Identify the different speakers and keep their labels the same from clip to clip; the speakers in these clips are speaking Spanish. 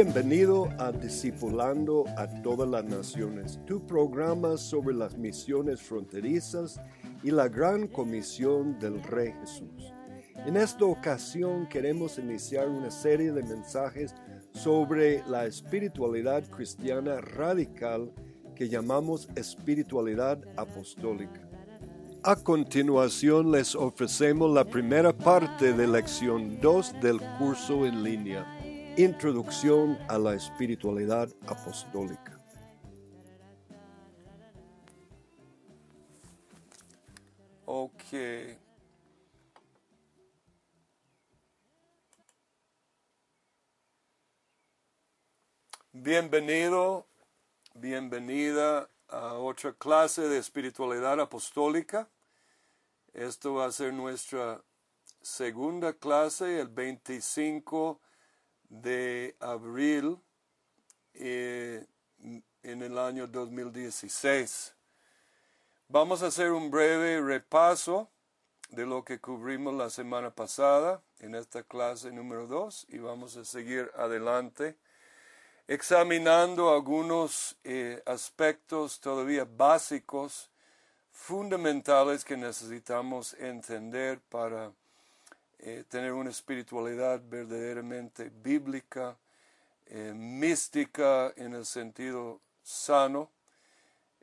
Speaker 1: Bienvenido a Discipulando a todas las naciones, tu programa sobre las misiones fronterizas y la gran comisión del Rey Jesús. En esta ocasión queremos iniciar una serie de mensajes sobre la espiritualidad cristiana radical que llamamos espiritualidad apostólica. A continuación les ofrecemos la primera parte de lección 2 del curso en línea Introducción a la espiritualidad apostólica.
Speaker 2: Bienvenido, bienvenida a otra clase de espiritualidad apostólica. Esto va a ser nuestra segunda clase, el 25 de abril eh, en el año 2016. Vamos a hacer un breve repaso de lo que cubrimos la semana pasada en esta clase número 2 y vamos a seguir adelante examinando algunos eh, aspectos todavía básicos, fundamentales que necesitamos entender para eh, tener una espiritualidad verdaderamente bíblica, eh, mística en el sentido sano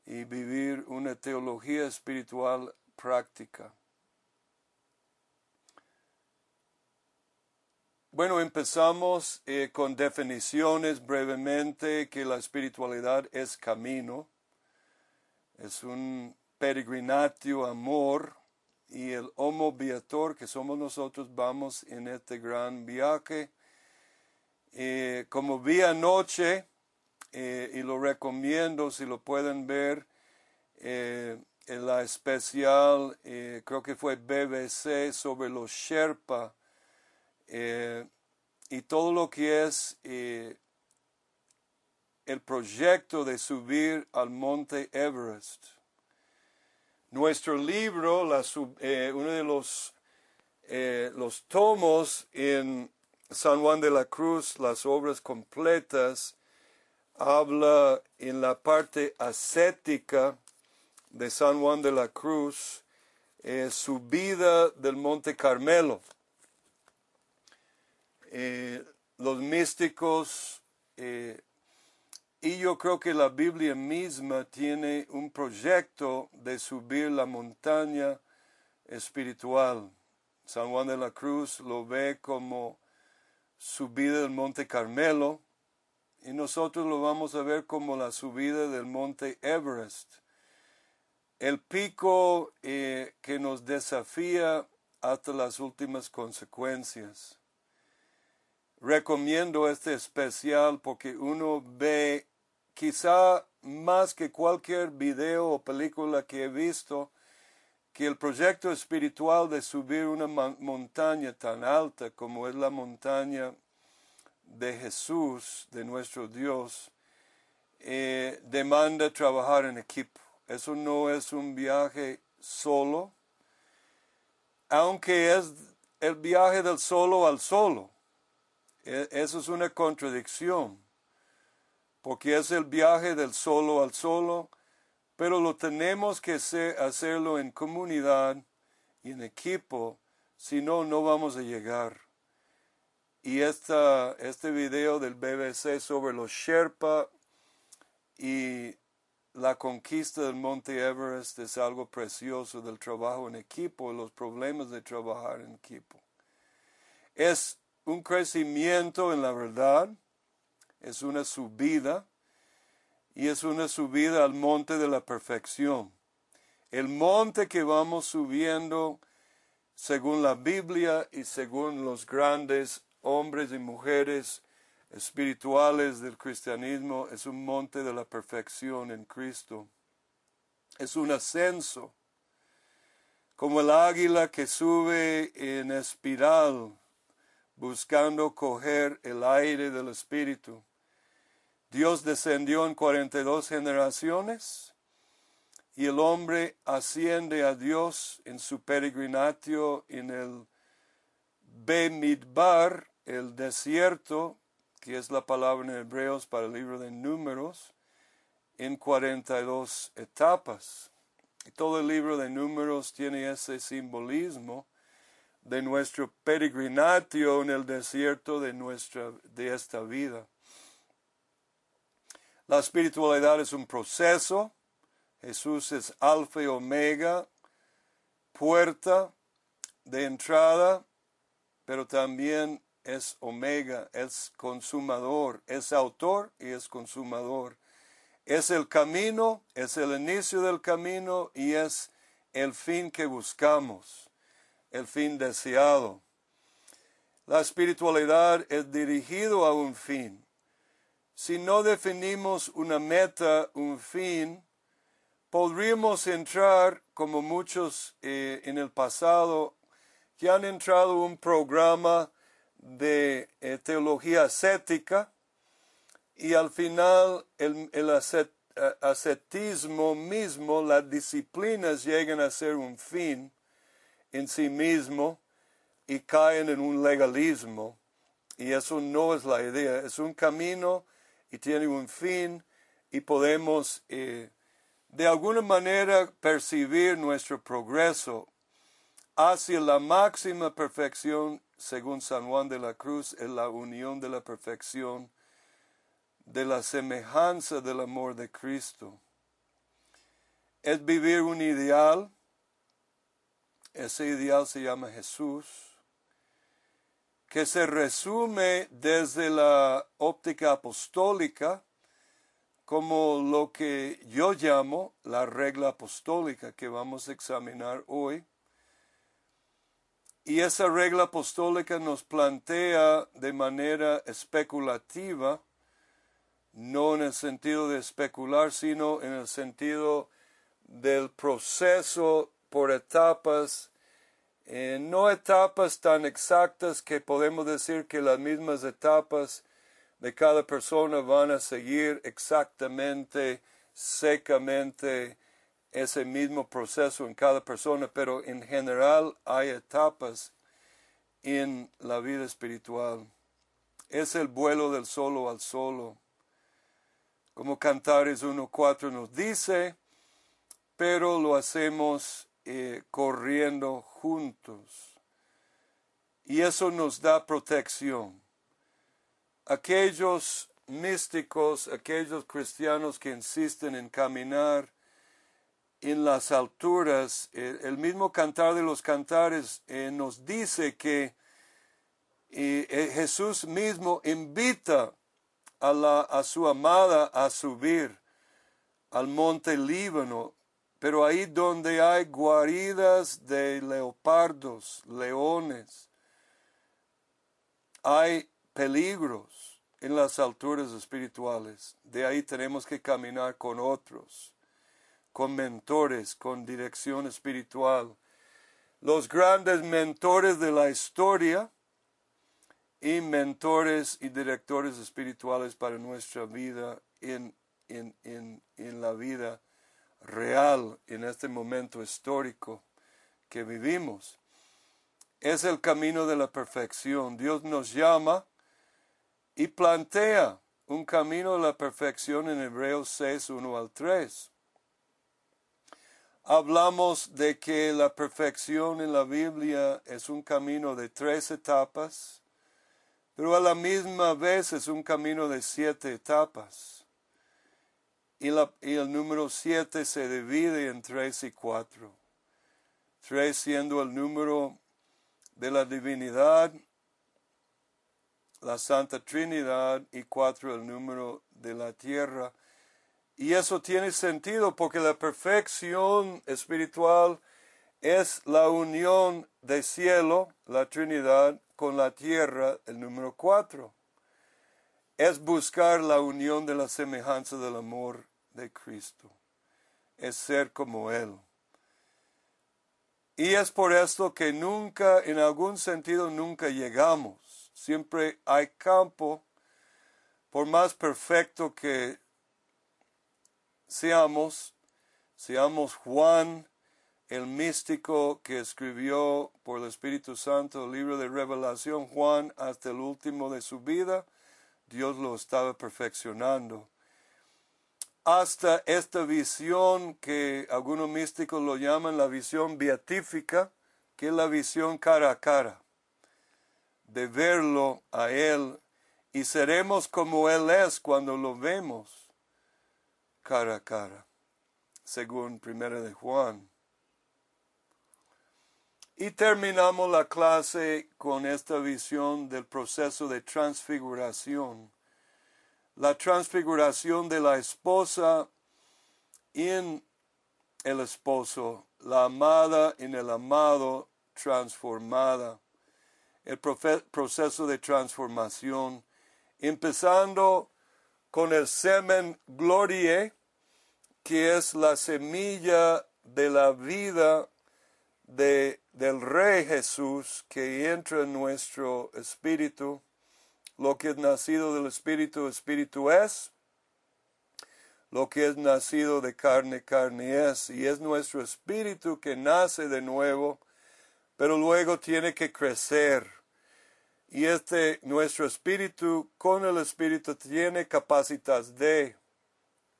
Speaker 2: y vivir una teología espiritual práctica. Bueno, empezamos eh, con definiciones brevemente que la espiritualidad es camino, es un peregrinatio, amor, y el homo viator que somos nosotros vamos en este gran viaje. Eh, como vi anoche, eh, y lo recomiendo si lo pueden ver, eh, en la especial, creo que fue BBC sobre los Sherpa y todo lo que es el proyecto de subir al monte Everest. Nuestro libro, eh, uno de los, eh, los tomos en San Juan de la Cruz, las obras completas, habla en la parte ascética de San Juan de la Cruz, eh, subida del Monte Carmelo. los místicos y yo creo que la Biblia misma tiene un proyecto de subir la montaña espiritual. San Juan de la Cruz lo ve como subida del Monte Carmelo y nosotros lo vamos a ver como la subida del Monte Everest. El pico eh, que nos desafía hasta las últimas consecuencias. Recomiendo este especial porque uno ve quizá más que cualquier video o película que he visto, que el proyecto espiritual de subir una montaña tan alta como es la montaña de Jesús, de nuestro Dios, eh, demanda trabajar en equipo. Eso no es un viaje solo, aunque es el viaje del solo al solo. E, eso es una contradicción, porque es el viaje del solo al solo, pero lo tenemos que hacerlo en comunidad y en equipo, si no, no vamos a llegar. Y esta, este video del BBC sobre los Sherpa y la conquista del Monte Everest es algo precioso del trabajo en equipo, los problemas de trabajar en equipo. Es un crecimiento en la verdad, es una subida y es una subida al monte de la perfección. El monte que vamos subiendo según la Biblia y según los grandes hombres y mujeres espirituales del cristianismo es un monte de la perfección en Cristo. Es un ascenso, como el águila que sube en espiral buscando coger el aire del Espíritu. Dios descendió en 42 generaciones y el hombre asciende a Dios en su peregrinatio en el Bemidbar, el desierto, que es la palabra en hebreos para el libro de números, en 42 etapas. Y todo el libro de números tiene ese simbolismo de nuestro peregrinatio en el desierto de, nuestra, de esta vida. La espiritualidad es un proceso. Jesús es alfa y omega, puerta de entrada, pero también es omega, es consumador, es autor y es consumador. Es el camino, es el inicio del camino y es el fin que buscamos, el fin deseado. La espiritualidad es dirigido a un fin. Si no definimos una meta, un fin, podríamos entrar, como muchos eh, en el pasado, que han entrado en un programa de eh, teología ascética y al final el ascetismo mismo, las disciplinas llegan a ser un fin en sí mismo y caen en un legalismo. Y eso no es la idea, es un camino y tiene un fin y podemos eh, de alguna manera percibir nuestro progreso hacia la máxima perfección según San Juan de la Cruz, es la unión de la perfección, de la semejanza del amor de Cristo. Es vivir un ideal, ese ideal se llama Jesús, que se resume desde la óptica apostólica como lo que yo llamo la regla apostólica que vamos a examinar hoy. Y esa regla apostólica nos plantea de manera especulativa, no en el sentido de especular, sino en el sentido del proceso por etapas, eh, no etapas tan exactas que podemos decir que las mismas etapas de cada persona van a seguir exactamente, secamente, ese mismo proceso en cada persona, pero en general hay etapas en la vida espiritual. Es el vuelo del solo al solo. Como Cantares 1.4 nos dice, pero lo hacemos eh, corriendo juntos. Y eso nos da protección. Aquellos místicos, aquellos cristianos que insisten en caminar en las alturas, el, mismo cantar de los cantares eh, nos dice que eh, Jesús mismo invita a, la, a su amada a subir al monte Líbano, pero ahí donde hay guaridas de leopardos, leones, hay peligros en las alturas espirituales. De ahí tenemos que caminar con otros con mentores, con dirección espiritual. Los grandes mentores de la historia y mentores y directores espirituales para nuestra vida en, en, en, en la vida real, en este momento histórico que vivimos. Es el camino de la perfección. Dios nos llama y plantea un camino de la perfección en Hebreos 6, 1 al 3. Hablamos de que la perfección en la Biblia es un camino de tres etapas, pero a la misma vez es un camino de siete etapas. Y, el número siete se divide en tres y cuatro. Tres siendo el número de la divinidad, la Santa Trinidad y cuatro el número de la tierra. Y eso tiene sentido porque la perfección espiritual es la unión de cielo, la Trinidad, con la tierra, el número cuatro. Es buscar la unión de la semejanza del amor de Cristo. Es ser como Él. Y es por esto que nunca, en algún sentido, nunca llegamos Siempre hay campo, por más perfecto que seamos, seamos Juan, el místico que escribió por el Espíritu Santo el libro de revelación, Juan, hasta el último de su vida, Dios lo estaba perfeccionando. Hasta esta visión que algunos místicos lo llaman la visión beatífica, que es la visión cara a cara de verlo a Él y seremos como Él es cuando lo vemos cara a cara, según Primera de Juan. Y terminamos la clase con esta visión del proceso de transfiguración. La transfiguración de la esposa en el esposo, la amada en el amado transformada el proceso de transformación, empezando con el semen glorie, que es la semilla de la vida de, del Rey Jesús que entra en nuestro espíritu. Lo que es nacido del espíritu, espíritu es. Lo que es nacido de carne, carne es. Y es nuestro espíritu que nace de nuevo, pero luego tiene que crecer y este nuestro espíritu con el espíritu tiene capacidades de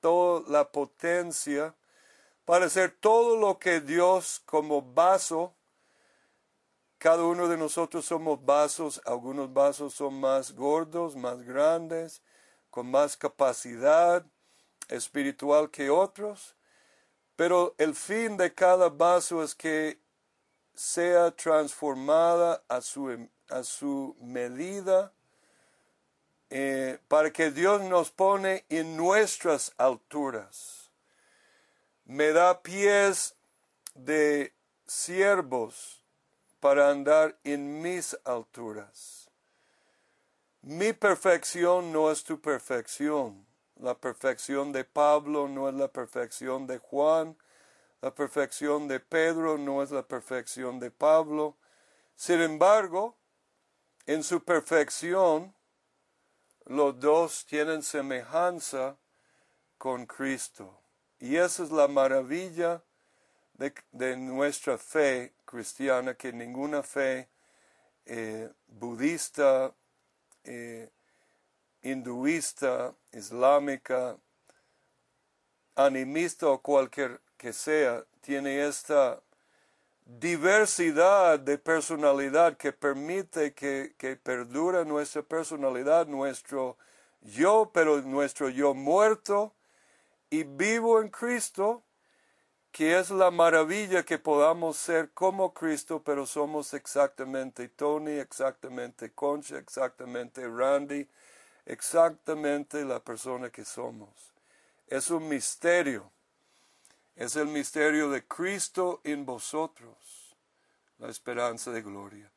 Speaker 2: toda la potencia para hacer todo lo que Dios como vaso cada uno de nosotros somos vasos, algunos vasos son más gordos, más grandes, con más capacidad espiritual que otros, pero el fin de cada vaso es que sea transformada a su a su medida eh, para que Dios nos pone en nuestras alturas. Me da pies de siervos para andar en mis alturas. Mi perfección no es tu perfección. La perfección de Pablo no es la perfección de Juan. La perfección de Pedro no es la perfección de Pablo. Sin embargo, en su perfección, los dos tienen semejanza con Cristo. Y esa es la maravilla de, nuestra fe cristiana, que ninguna fe eh, budista, eh, hinduista, islámica, animista o cualquier que sea, tiene esta diversidad de personalidad que permite que, que perdura nuestra personalidad, nuestro yo, pero nuestro yo muerto y vivo en Cristo, que es la maravilla que podamos ser como Cristo, pero somos exactamente Tony, exactamente Concha, exactamente Randy, exactamente la persona que somos. Es un misterio es el misterio de Cristo en vosotros, la esperanza de gloria.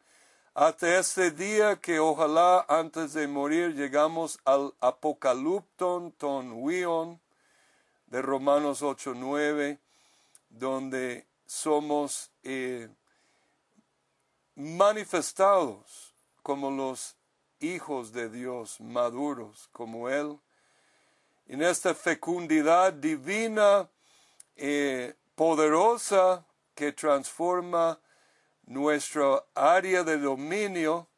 Speaker 2: Hasta este día que ojalá antes de morir llegamos al apocalipton ton wion de Romanos 8:9 donde somos eh, manifestados como los hijos de Dios, maduros como Él, en esta fecundidad divina, eh, poderosa, que transforma nuestra área de dominio,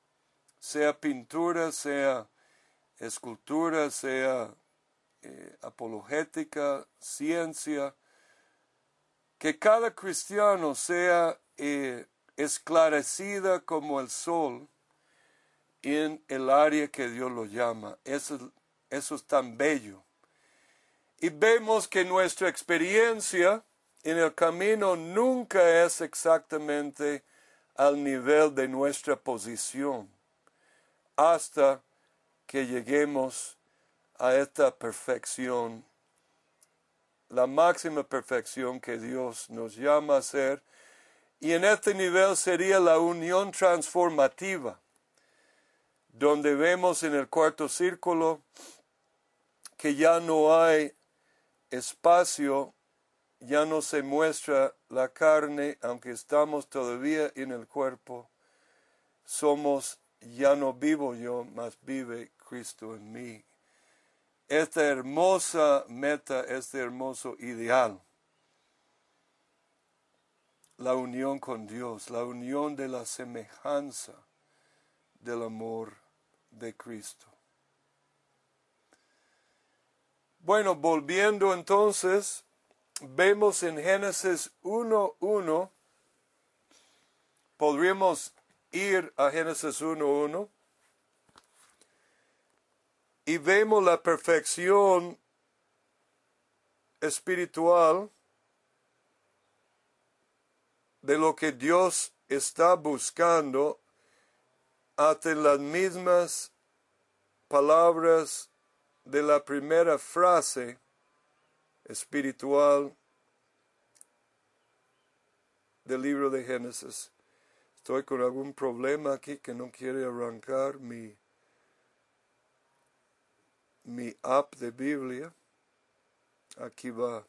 Speaker 2: sea pintura, sea escultura, sea eh, apologética, ciencia, que cada cristiano sea eh, esclarecida como el sol en el área que Dios lo llama. Eso, eso es tan bello. Y vemos que nuestra experiencia en el camino nunca es exactamente al nivel de nuestra posición hasta que lleguemos a esta perfección, la máxima perfección que Dios nos llama a ser. Y en este nivel sería la unión transformativa, donde vemos en el cuarto círculo que ya no hay espacio ya no se muestra la carne, aunque estamos todavía en el cuerpo. Somos, ya no vivo yo, mas vive Cristo en mí. Esta hermosa meta, este hermoso ideal, la unión con Dios, la unión de la semejanza del amor de Cristo. Bueno, volviendo entonces vemos en Génesis 1.1, podríamos ir a Génesis 1.1 y vemos la perfección espiritual de lo que Dios está buscando hasta las mismas palabras de la primera frase espiritual del libro de Génesis. Estoy con algún problema aquí que no quiere arrancar mi, mi app de Biblia. Aquí va.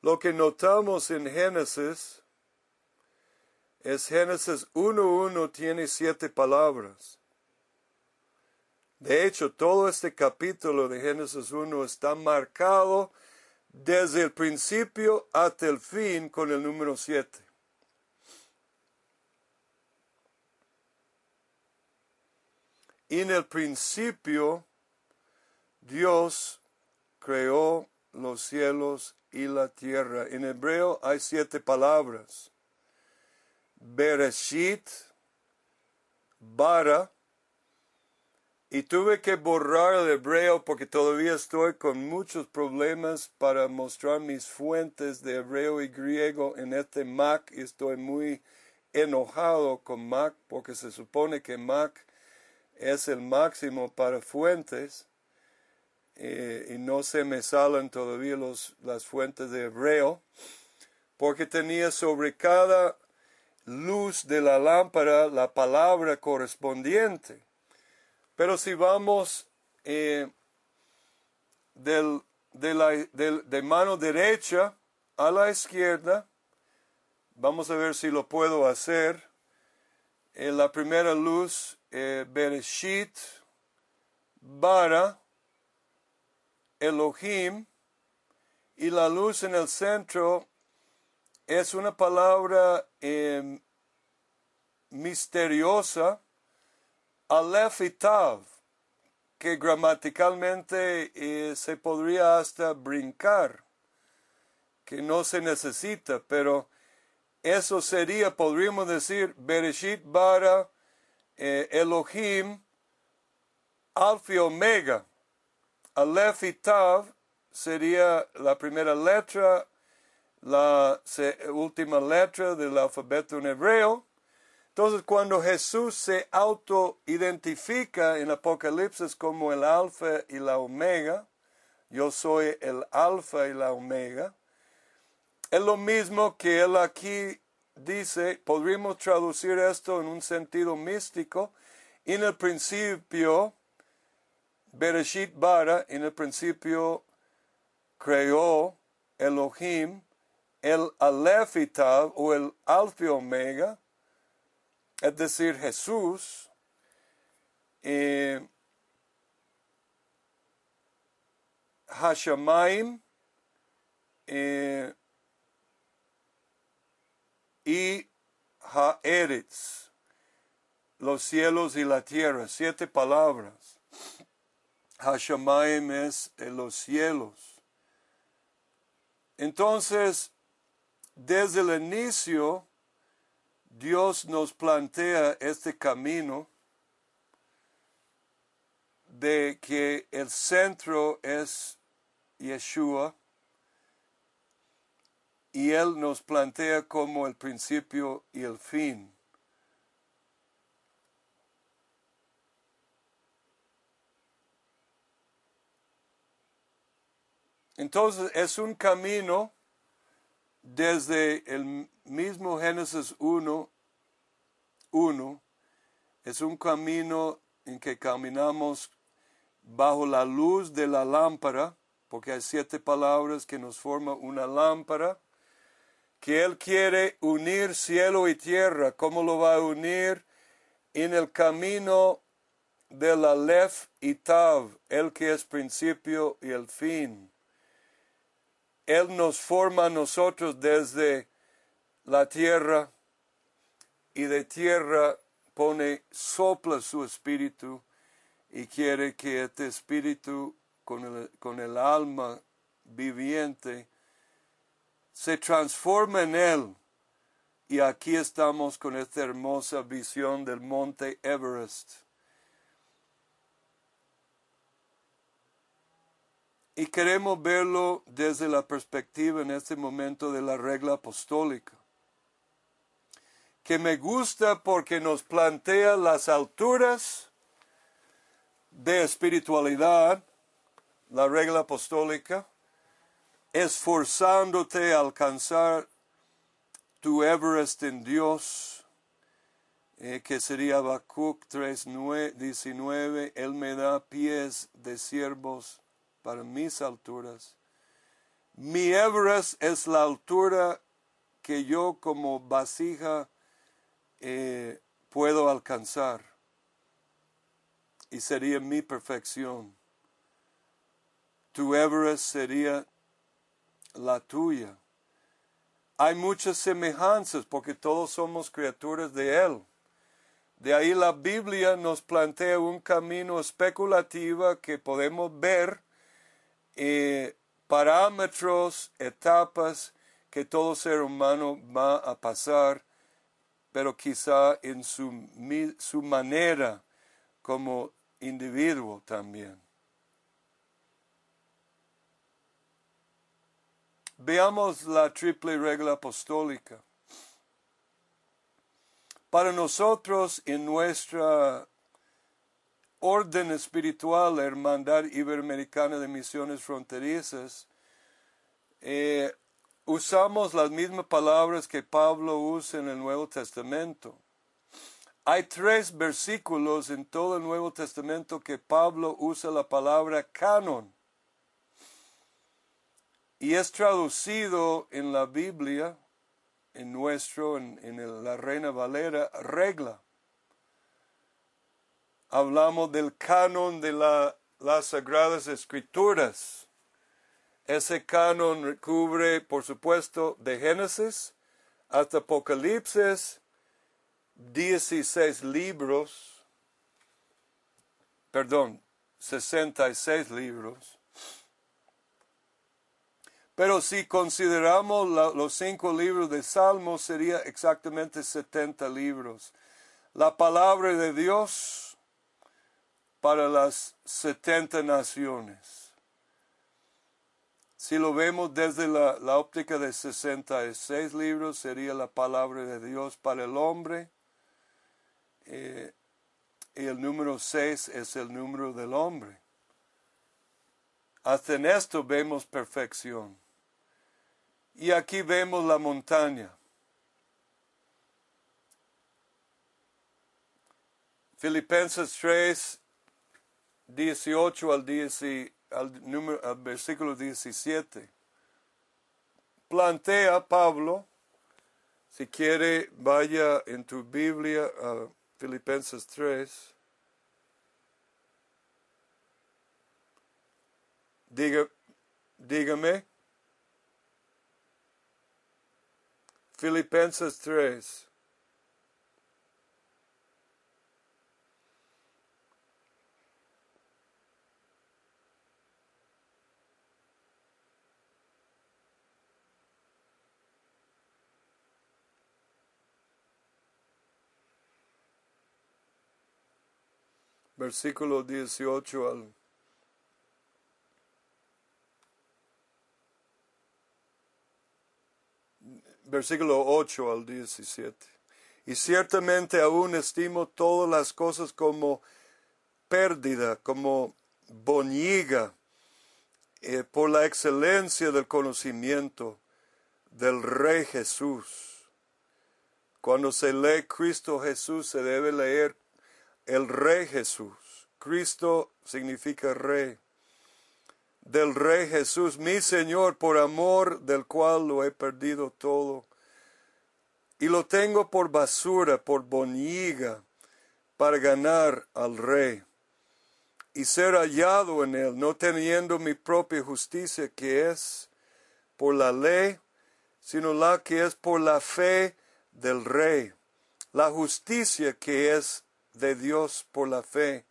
Speaker 2: Lo que notamos en Génesis es Génesis 1.1 tiene siete palabras. De hecho, todo este capítulo de Génesis 1 está marcado desde el principio hasta el fin con el número 7. En el principio, Dios creó los cielos y la tierra. En hebreo hay siete palabras. Bereshit, Bara, y tuve que borrar el hebreo porque todavía estoy con muchos problemas para mostrar mis fuentes de hebreo y griego en este Mac y estoy muy enojado con Mac porque se supone que Mac es el máximo para fuentes eh, y no se me salen todavía los, las fuentes de hebreo, porque tenía sobre cada luz de la lámpara la palabra correspondiente. Pero si vamos eh, de, la, de, mano derecha a la izquierda, vamos a ver si lo puedo hacer. En la primera luz, eh, Bereshit, Bara, Elohim y la luz en el centro es una palabra em, misteriosa, Aleph y Tav, que gramaticalmente eh, se podría hasta brincar, que no se necesita, pero eso sería, podríamos decir, Bereshit Bara eh, Elohim Alfa y Omega. Aleph y Tav sería la primera letra, la última letra del alfabeto en hebreo. Entonces, cuando Jesús se auto-identifica en Apocalipsis como el alfa y la omega, yo soy el alfa y la omega, es lo mismo que él aquí dice, podríamos traducir esto en un sentido místico, en el principio, Bereshit Bara, en el principio creó Elohim, el Aleph o el Alfa y Omega, es decir, Jesús, eh, Hashemaim eh, y Haeretz, los cielos y la tierra, siete palabras. Hashemaim es en los cielos. Entonces, desde el inicio, Dios nos plantea este camino de que el centro es Yeshua y Él nos plantea como el principio y el fin. Entonces es un camino desde el mismo Génesis 1, 1, es un camino en que caminamos bajo la luz de la lámpara, porque hay siete palabras que nos forman una lámpara, que Él quiere unir cielo y tierra. ¿Cómo lo va a unir? En el camino de la Lef y Tav, el que es principio y el fin. Él nos forma a nosotros desde la tierra y de tierra pone, sopla su espíritu y quiere que este espíritu con el, con el alma viviente se transforme en él. Y aquí estamos con esta hermosa visión del monte Everest. Y queremos verlo desde la perspectiva en este momento de la regla apostólica que me gusta porque nos plantea las alturas de espiritualidad, la regla apostólica, esforzándote a alcanzar tu Everest en Dios, eh, que sería Habacuc 3.19, Él me da pies de siervos para mis alturas. Mi Everest es la altura que yo como vasija eh, puedo alcanzar y sería mi perfección. Tu Everest sería la tuya. Hay muchas semejanzas porque todos somos criaturas de Él. De ahí la Biblia nos plantea un camino especulativo que podemos ver, eh, parámetros, etapas que todo ser humano va a pasar pero quizá en su, su manera como individuo también. Veamos la triple regla apostólica. Para nosotros, en nuestra orden espiritual, la Hermandad Iberoamericana de Misiones Fronterizas, eh, usamos las mismas palabras que Pablo usa en el Nuevo Testamento. Hay tres versículos en todo el Nuevo Testamento que Pablo usa la palabra canon. Y es traducido en la Biblia, en nuestro, en, la Reina Valera, regla. Hablamos del canon de las Sagradas Escrituras. Ese canon cubre, por supuesto, de Génesis hasta Apocalipsis, 16 libros, perdón, 66 libros. Pero si consideramos los cinco libros de Salmos, sería exactamente 70 libros. La palabra de Dios para las 70 naciones. Si lo vemos desde la, óptica de 66 libros, sería la palabra de Dios para el hombre. Eh, y el número 6 es el número del hombre. Hasta en esto vemos perfección. Y aquí vemos la montaña. Filipenses 3, 18 al 19 al, número, al versículo 17. Plantea Pablo, si quiere, vaya en tu Biblia a Filipenses 3. Diga, dígame. Filipenses 3. Versículo 18 al versículo 8 al 17. Y ciertamente aún estimo todas las cosas como pérdida, como boñiga, eh, por la excelencia del conocimiento del Rey Jesús. Cuando se lee Cristo Jesús, se debe leer el Rey Jesús. Cristo significa Rey. Del Rey Jesús, mi Señor, por amor del cual lo he perdido todo. Y lo tengo por basura, por boniga, para ganar al Rey. Y ser hallado en él, no teniendo mi propia justicia que es por la ley, sino la que es por la fe del Rey. La justicia que es de Dios por la fe,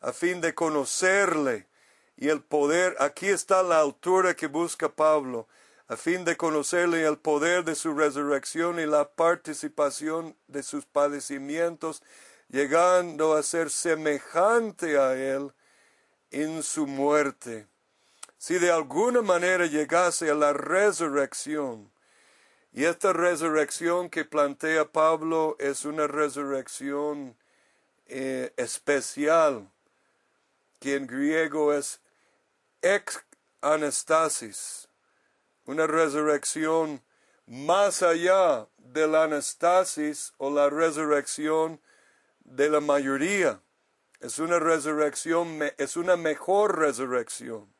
Speaker 2: a fin de conocerle y el poder. Aquí está la altura que busca Pablo, a fin de conocerle el poder de su resurrección y la participación de sus padecimientos, llegando a ser semejante a él en su muerte. Si de alguna manera llegase a la resurrección, y esta resurrección que plantea Pablo es una resurrección eh, especial, que en griego es ex anastasis, una resurrección más allá de la anastasis o la resurrección de la mayoría. Es una resurrección, es una mejor resurrección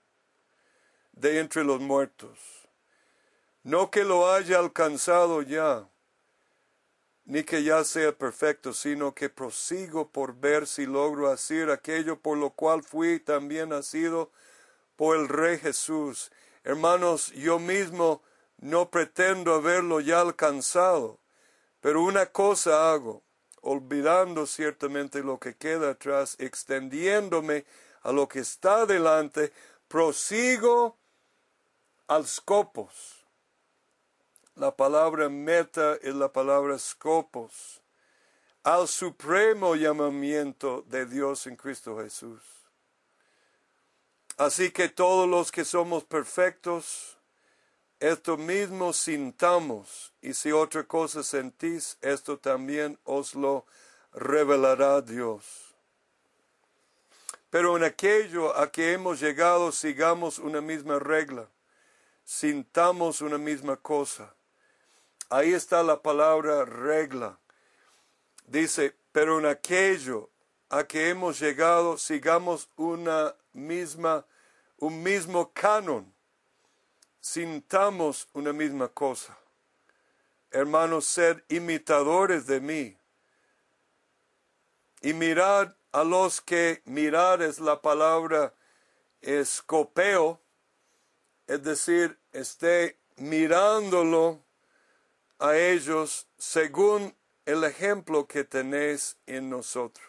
Speaker 2: de entre los muertos. No que lo haya alcanzado ya, ni que ya sea perfecto, sino que prosigo por ver si logro hacer aquello por lo cual fui también nacido por el Rey Jesús. Hermanos, yo mismo no pretendo haberlo ya alcanzado, pero una cosa hago, olvidando ciertamente lo que queda atrás, extendiéndome a lo que está delante, prosigo al scopos la palabra meta es la palabra scopos, al supremo llamamiento de Dios en Cristo Jesús. Así que todos los que somos perfectos, esto mismo sintamos, y si otra cosa sentís, esto también os lo revelará Dios. Pero en aquello a que hemos llegado sigamos una misma regla, sintamos una misma cosa Ahí está la palabra regla. Dice, pero en aquello a que hemos llegado sigamos una misma, un mismo canon, sintamos una misma cosa. Hermanos, sed imitadores de mí. Y mirad a los que mirar es la palabra escopeo, es decir, esté mirándolo a ellos según el ejemplo que tenéis en nosotros.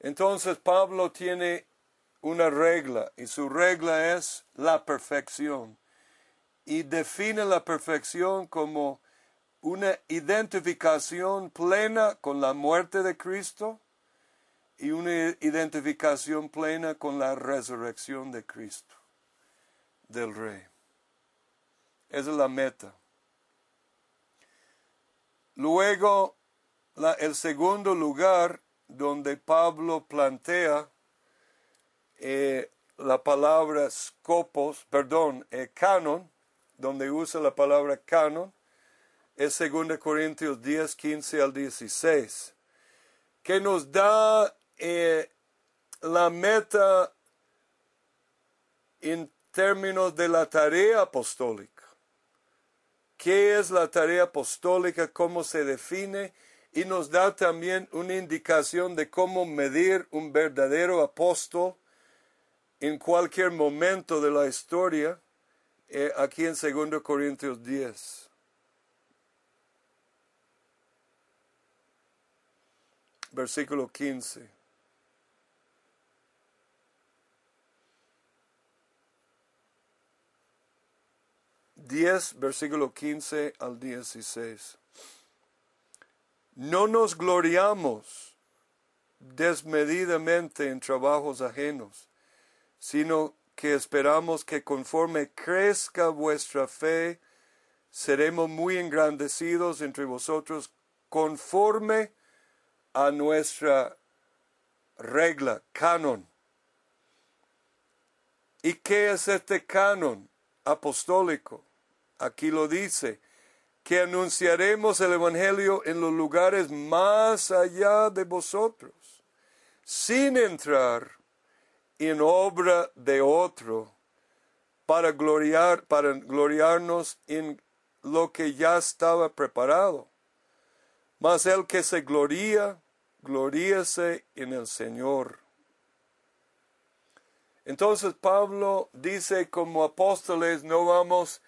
Speaker 2: Entonces Pablo tiene una regla y su regla es la perfección y define la perfección como una identificación plena con la muerte de Cristo y una identificación plena con la resurrección de Cristo, del Rey. Esa es la meta. Luego, el segundo lugar donde Pablo plantea eh, la palabra scopos, perdón, eh, canon, donde usa la palabra canon, es 2 Corintios 10, 15 al 16. que nos da eh, la meta en términos de la tarea apostólica. ¿Qué es la tarea apostólica? ¿Cómo se define? Y nos da también una indicación de cómo medir un verdadero apóstol en cualquier momento de la historia, eh, aquí en 2 Corintios 10. Versículo 15. 10, versículo 15 al 16. No nos gloriamos desmedidamente en trabajos ajenos, sino que esperamos que conforme crezca vuestra fe, seremos muy engrandecidos entre vosotros conforme a nuestra regla, canon. ¿Y qué es este canon apostólico? Aquí lo dice, que anunciaremos el Evangelio en los lugares más allá de vosotros, sin entrar en obra de otro, para gloriar, para gloriarnos en lo que ya estaba preparado. Mas el que se gloría, gloríese en el Señor. Entonces Pablo dice como apóstoles no vamos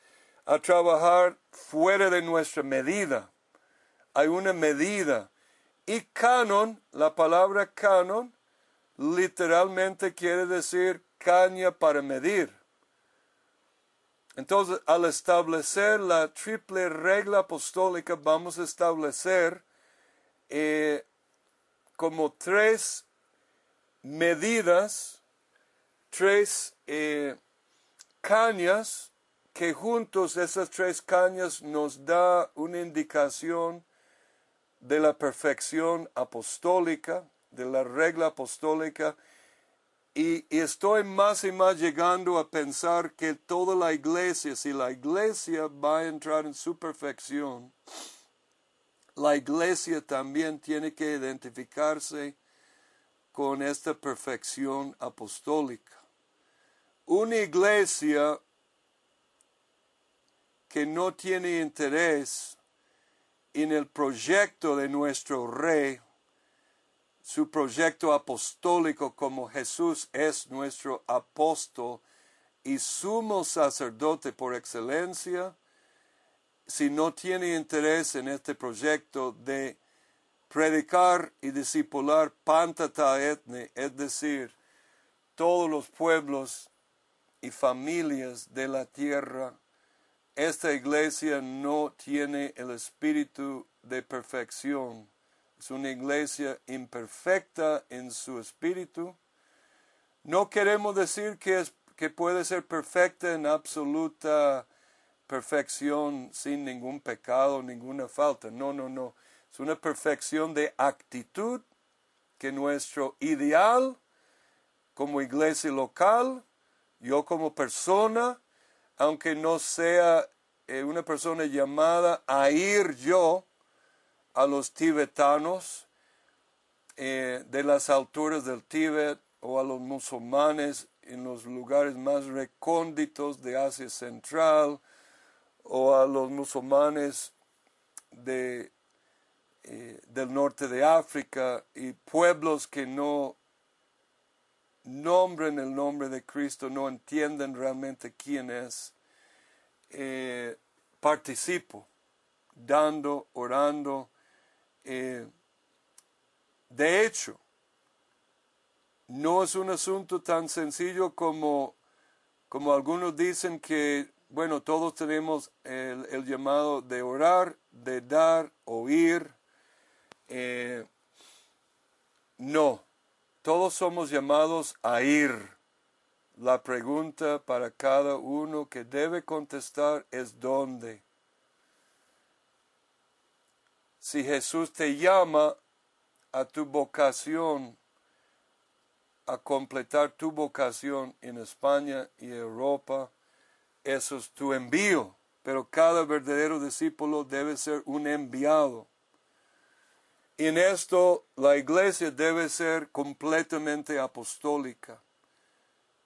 Speaker 2: a trabajar fuera de nuestra medida. Hay una medida. Y canon, la palabra canon, literalmente quiere decir caña para medir. Entonces, al establecer la triple regla apostólica, vamos a establecer eh, como tres medidas, tres eh, cañas que juntos esas tres cañas nos da una indicación de la perfección apostólica, de la regla apostólica, y, estoy más y más llegando a pensar que toda la iglesia, si la iglesia va a entrar en su perfección, la iglesia también tiene que identificarse con esta perfección apostólica. Una iglesia que no tiene interés en el proyecto de nuestro rey, su proyecto apostólico como Jesús es nuestro apóstol y sumo sacerdote por excelencia, si no tiene interés en este proyecto de predicar y discipular pantata etne, es decir, todos los pueblos y familias de la tierra, esta iglesia no tiene el espíritu de perfección. Es una iglesia imperfecta en su espíritu. No queremos decir que, es, que puede ser perfecta en absoluta perfección sin ningún pecado, ninguna falta. No, no, no. Es una perfección de actitud que nuestro ideal como iglesia local, yo como persona, aunque no sea eh, una persona llamada a ir yo a los tibetanos eh, de las alturas del Tíbet o a los musulmanes en los lugares más recónditos de Asia Central o a los musulmanes de, eh, del norte de África y pueblos que no nombren el nombre de Cristo, no entienden realmente quién es, eh, participo, dando, orando. Eh, de hecho, no es un asunto tan sencillo como, como algunos dicen que, bueno, todos tenemos el, llamado de orar, de dar, oír. Eh, no, todos somos llamados a ir. La pregunta para cada uno que debe contestar es ¿dónde? Si Jesús te llama a tu vocación, a completar tu vocación en España y Europa, eso es tu envío. Pero cada verdadero discípulo debe ser un enviado. En esto la iglesia debe ser completamente apostólica,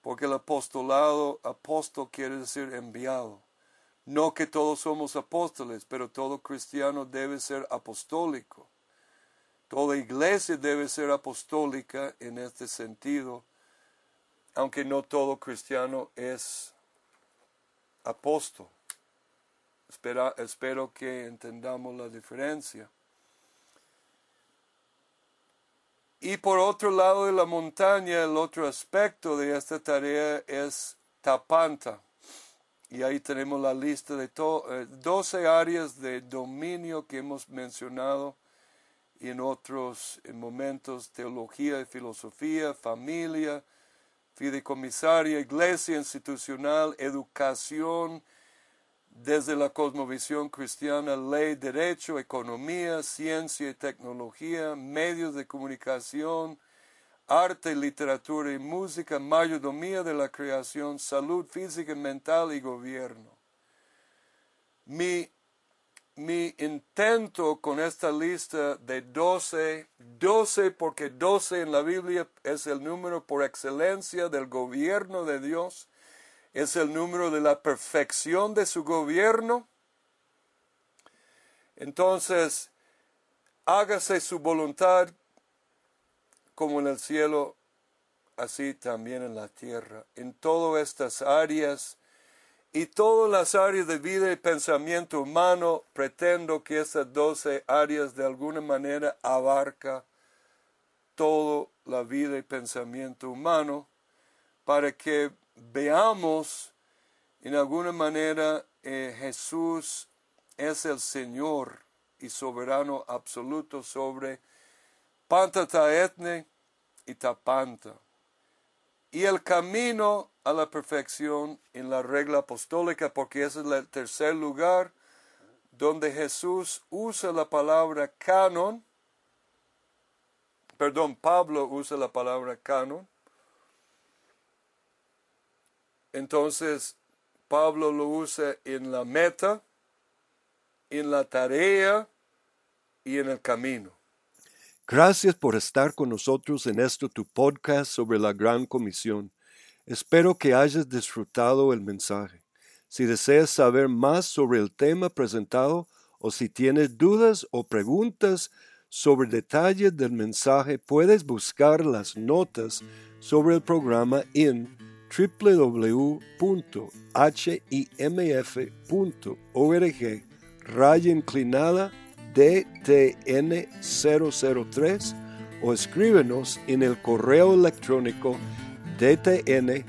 Speaker 2: porque el apostolado, apóstol quiere decir enviado. No que todos somos apóstoles, pero todo cristiano debe ser apostólico. Toda iglesia debe ser apostólica en este sentido, aunque no todo cristiano es apóstol. espero que entendamos la diferencia. Y por otro lado de la montaña, el otro aspecto de esta tarea es Tapanta. Y ahí tenemos la lista de 12 eh, áreas de dominio que hemos mencionado en otros momentos, teología y filosofía, familia, fideicomisaria, iglesia institucional, educación, desde la cosmovisión cristiana, ley, derecho, economía, ciencia y tecnología, medios de comunicación, arte, literatura y música, mayordomía de la creación, salud física, mental y gobierno. Mi, mi intento con esta lista de doce, doce porque doce en la Biblia es el número por excelencia del gobierno de Dios, es el número de la perfección de su gobierno. Entonces, hágase su voluntad como en el cielo, así también en la tierra, en todas estas áreas y todas las áreas de vida y pensamiento humano, pretendo que estas doce áreas de alguna manera abarca toda la vida y pensamiento humano para que veamos en alguna manera eh, Jesús es el Señor y soberano absoluto sobre Pantataetne y Tapanta. Y el camino a la perfección en la regla apostólica, porque ese es el tercer lugar donde Jesús usa la palabra canon, perdón, Pablo usa la palabra canon, entonces, Pablo lo usa en la meta, en la tarea y en el camino.
Speaker 1: Gracias por estar con nosotros en este tu podcast sobre la Gran Comisión. Espero que hayas disfrutado el mensaje. Si deseas saber más sobre el tema presentado o si tienes dudas o preguntas sobre detalles del mensaje, puedes buscar las notas sobre el programa en www.himf.org raya inclinada DTN 003 o escríbenos en el correo electrónico dtn